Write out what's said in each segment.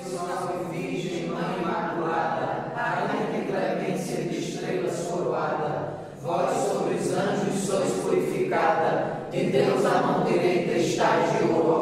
de Nossa Virgem Mãe Imaculada, Rainha de clemência de estrelas coroada, vós sobre os anjos sois purificada, de Deus a mão direita está de ouro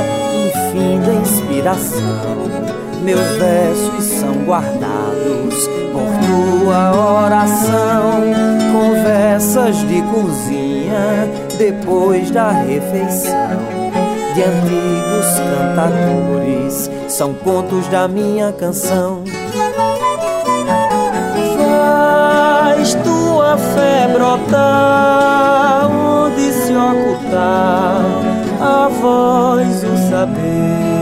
Meus versos são guardados por tua oração. Conversas de cozinha depois da refeição. De antigos cantadores, são contos da minha canção. Faz tua fé brotar onde se ocultar a voz o saber.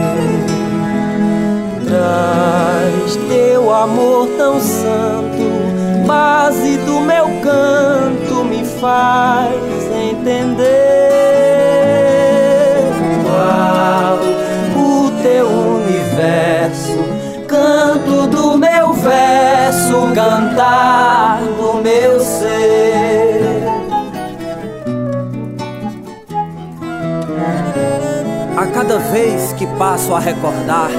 Teu amor tão santo, base do meu canto, me faz entender o teu universo, canto do meu verso, cantar do meu ser. A cada vez que passo a recordar,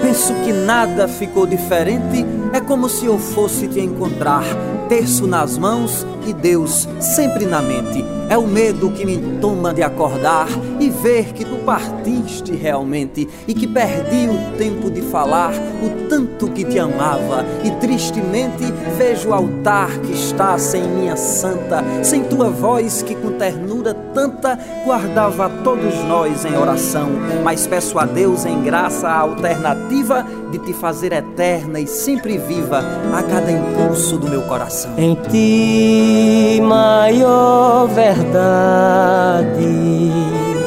penso que nada ficou diferente. É como se eu fosse te encontrar, terço nas mãos e Deus sempre na mente. É o medo que me toma de acordar e ver que tu partiste realmente e que perdi o tempo de falar o tanto que te amava. E tristemente vejo o altar que está sem minha santa, sem tua voz que com ternura tanta guardava todos nós em oração. Mas peço a Deus em graça a alternativa de te fazer eterna e sempre viva a cada impulso do meu coração. Em ti, maior verdade verdade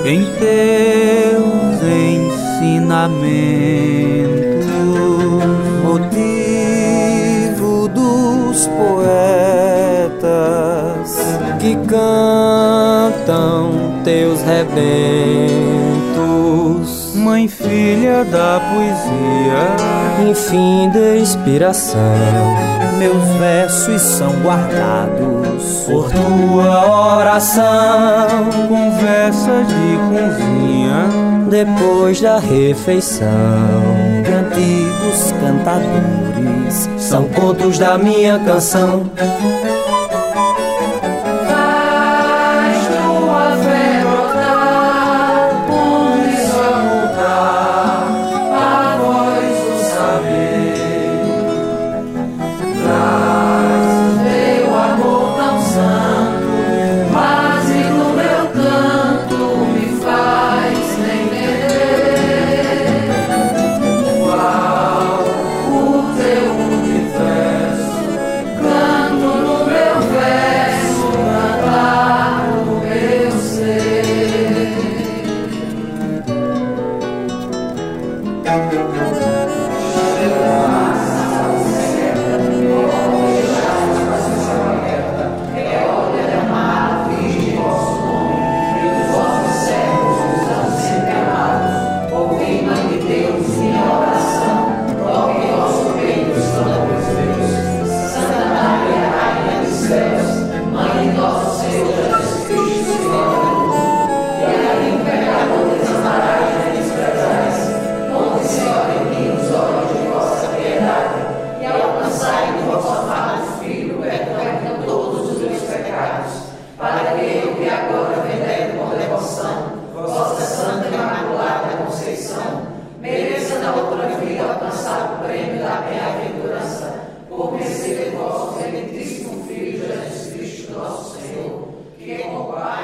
em teus ensinamentos, motivo dos poetas que cantam teus rebentos, mãe filha da poesia, enfim da inspiração meus versos são guardados por tua oração. Conversas de cozinha depois da refeição. De antigos cantadores são contos da minha canção. Jehová